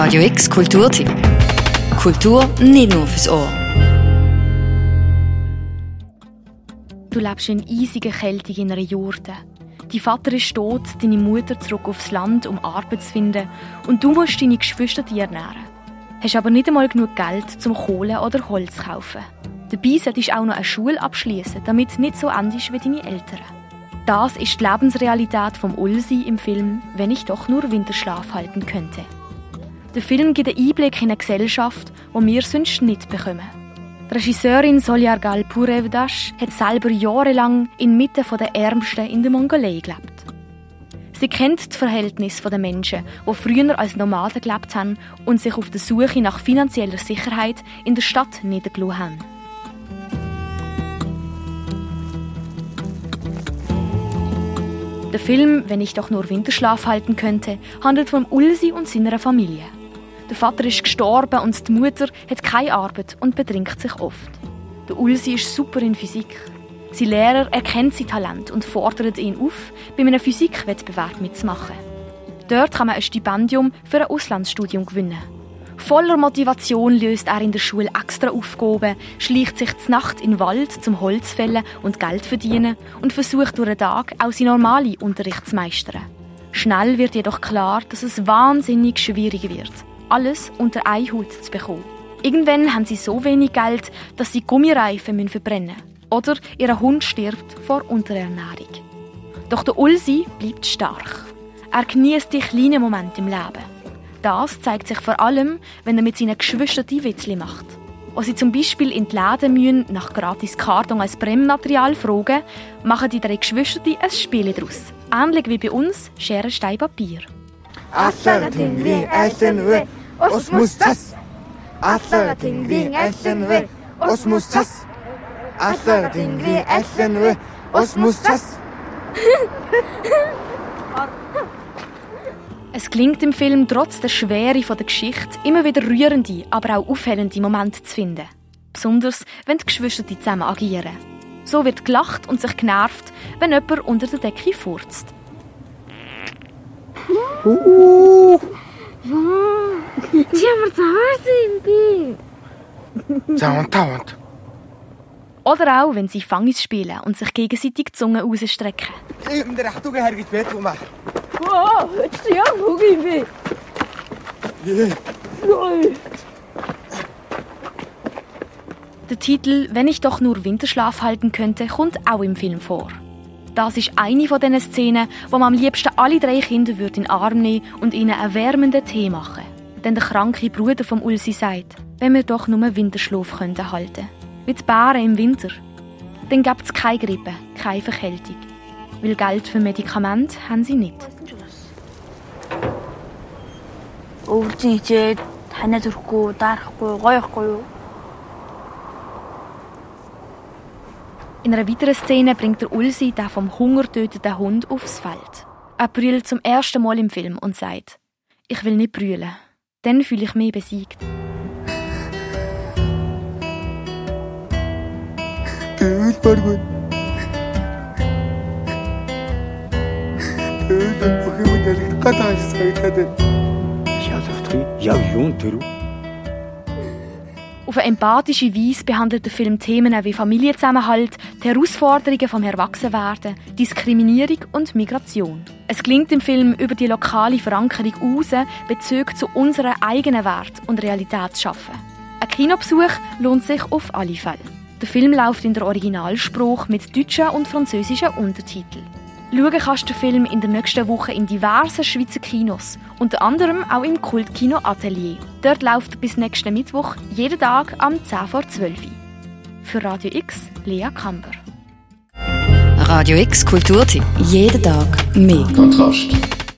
Radio X Kulturtipp. Kultur nicht nur fürs Ohr. Du lebst in eisiger Kälte in einer Jurte. Dein Vater ist tot, deine Mutter zurück aufs Land, um Arbeit zu finden und du musst deine Geschwister ernähren. Hast aber nicht einmal genug Geld, zum Kohle oder Holz zu kaufen. Dabei solltest du auch noch eine Schule abschließen, damit du nicht so endest wie deine Eltern. Das ist die Lebensrealität vom Ulsi im Film «Wenn ich doch nur Winterschlaf halten könnte». Der Film gibt einen Einblick in eine Gesellschaft, die wir sonst nicht bekommen. Die Regisseurin Solyargal Purevdash hat selber jahrelang inmitten der Ärmsten in der Mongolei gelebt. Sie kennt das Verhältnis der Menschen, die früher als Nomaden gelebt haben und sich auf der Suche nach finanzieller Sicherheit in der Stadt niedergelassen haben. Der Film «Wenn ich doch nur Winterschlaf halten könnte» handelt von Ulsi und seiner Familie. Der Vater ist gestorben und die Mutter hat keine Arbeit und betrinkt sich oft. Der Ulsi ist super in Physik. Sein Lehrer erkennt sein Talent und fordert ihn auf, bei einem Physikwettbewerb mitzumachen. Dort kann man ein Stipendium für ein Auslandsstudium gewinnen. Voller Motivation löst er in der Schule extra Aufgaben, schleicht sich zur Nacht in den Wald zum Holz fällen und Geld verdienen und versucht durch den Tag auch seinen normalen Unterricht zu meistern. Schnell wird jedoch klar, dass es wahnsinnig schwierig wird, alles unter einen Hut zu bekommen. Irgendwann haben sie so wenig Geld, dass sie Gummireifen verbrennen müssen. Oder ihr Hund stirbt vor Unterernährung. Doch der Ulsi bleibt stark. Er genießt die kleinen Momente im Leben. Das zeigt sich vor allem, wenn er mit seinen Geschwistern die Witzli macht. Als sie zum Beispiel in die Läden müssen, nach gratis Karton als Brennmaterial fragen, machen die drei Geschwister ein Spiel daraus. Ähnlich wie bei uns Schere, Stein, Papier. Asala tingling SNW, Osmus tas. Asala tingling SNW, Osmus tas. Asala tingling SNW, Osmus tas. Es gelingt im Film trotz der Schwere der Geschichte immer wieder rührende, aber auch aufhellende Momente zu finden. Besonders, wenn die Geschwister zusammen agieren. So wird gelacht und sich genervt, wenn jemand unter der Decke furzt. Uh Ямар заарсан юм би. Таунд таунд. Oder auch, wenn sie Fangis spielen und sich gegenseitig die Zunge rausstrecken. Ийм дээр хатуугийн харгиж байдгүй маа. Оо, чи яа хөг юм бэ? Der Titel Wenn ich doch nur Winterschlaf halten könnte, kommt auch im Film vor. Das ist eine von diesen Szenen, wo man am liebsten alle drei Kinder in den Arm nehmen und ihnen einen wärmenden Tee machen. Denn der kranke Bruder vom Ulsi sagt, wenn wir doch nur Winterschlaf könnten halten. Wie die Bären im Winter. Dann gibt es keine Grippe, keine Verkältung. Weil Geld für Medikamente haben sie nicht. Өвчин хичээд танаа зүрхгүй, дарахгүй, гоёхгүй юу? In einer weiteren Szene bringt der Ulsi den vom Hunger töteten Hund aufs Feld. Er brüllt zum ersten Mal im Film und sagt, ich will nicht brüllen. Dann fühle ich mich besiegt. يا دكتور يا يونترو auf eine empathische Weise behandelt der Film Themen wie Familienzusammenhalt, die Herausforderungen vom Erwachsenwerden, Diskriminierung und Migration. Es gelingt im Film, über die lokale Verankerung heraus Bezüge zu unserer eigenen Wert und Realität zu schaffen. Ein Kinobesuch lohnt sich auf alle Fälle. Der Film läuft in der Originalspruch mit deutschen und französischen Untertiteln. Schauen kannst du den Film in der nächsten Woche in diversen Schweizer Kinos, unter anderem auch im Kultkino Atelier. Dort läuft bis nächsten Mittwoch jeden Tag am 10 vor 12 Uhr. Für Radio X, Lea Kamber. Radio X Kulturtipp. Jeden Tag mehr. Kontrast.